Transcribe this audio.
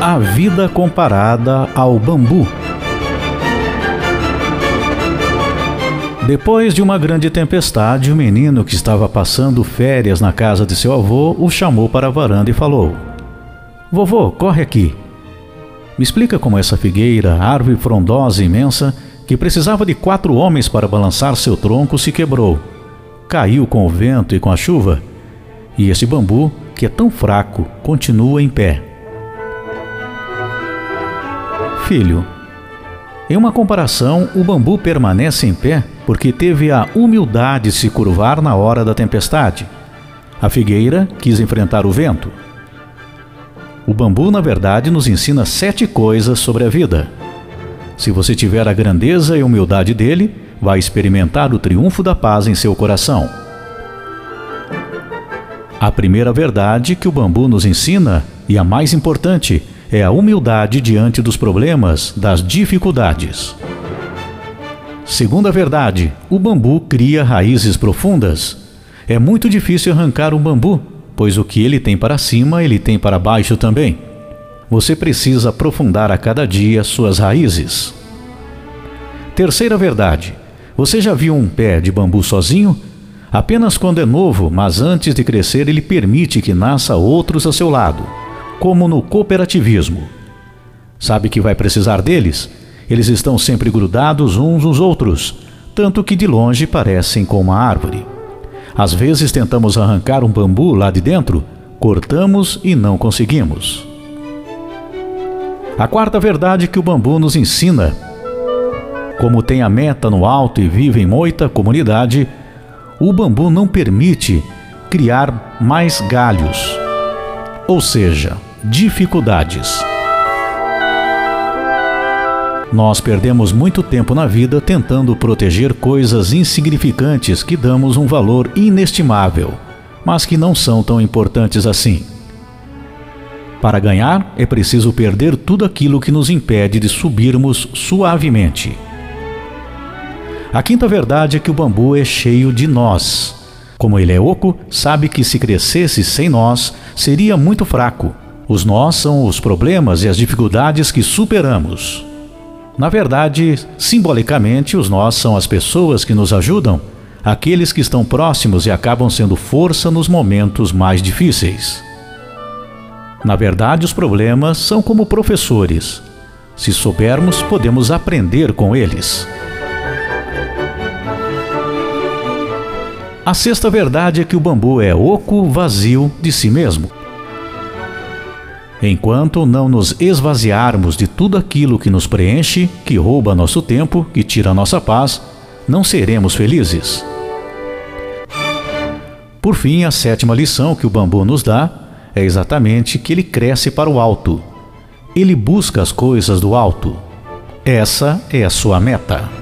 A vida comparada ao bambu. Depois de uma grande tempestade, o menino que estava passando férias na casa de seu avô o chamou para a varanda e falou: Vovô, corre aqui. Me explica como essa figueira, árvore frondosa imensa, que precisava de quatro homens para balançar seu tronco, se quebrou. Caiu com o vento e com a chuva. E esse bambu, que é tão fraco, continua em pé. Filho, em uma comparação, o bambu permanece em pé porque teve a humildade de se curvar na hora da tempestade. A figueira quis enfrentar o vento. O bambu, na verdade, nos ensina sete coisas sobre a vida. Se você tiver a grandeza e humildade dele, vai experimentar o triunfo da paz em seu coração. A primeira verdade que o bambu nos ensina, e a mais importante, é a humildade diante dos problemas, das dificuldades. Segunda verdade, o bambu cria raízes profundas. É muito difícil arrancar um bambu, pois o que ele tem para cima, ele tem para baixo também. Você precisa aprofundar a cada dia suas raízes. Terceira verdade, você já viu um pé de bambu sozinho? Apenas quando é novo, mas antes de crescer, ele permite que nasça outros a seu lado como no cooperativismo. Sabe que vai precisar deles? Eles estão sempre grudados uns nos outros, tanto que de longe parecem com uma árvore. Às vezes tentamos arrancar um bambu lá de dentro, cortamos e não conseguimos. A quarta verdade que o bambu nos ensina: como tem a meta no alto e vive em muita comunidade, o bambu não permite criar mais galhos. Ou seja, dificuldades. Nós perdemos muito tempo na vida tentando proteger coisas insignificantes que damos um valor inestimável, mas que não são tão importantes assim. Para ganhar, é preciso perder tudo aquilo que nos impede de subirmos suavemente. A quinta verdade é que o bambu é cheio de nós. Como ele é oco, sabe que se crescesse sem nós, seria muito fraco os nós são os problemas e as dificuldades que superamos. Na verdade, simbolicamente, os nós são as pessoas que nos ajudam, aqueles que estão próximos e acabam sendo força nos momentos mais difíceis. Na verdade, os problemas são como professores. Se soubermos, podemos aprender com eles. A sexta verdade é que o bambu é oco, vazio de si mesmo. Enquanto não nos esvaziarmos de tudo aquilo que nos preenche, que rouba nosso tempo, que tira nossa paz, não seremos felizes. Por fim, a sétima lição que o bambu nos dá é exatamente que ele cresce para o alto. Ele busca as coisas do alto. Essa é a sua meta.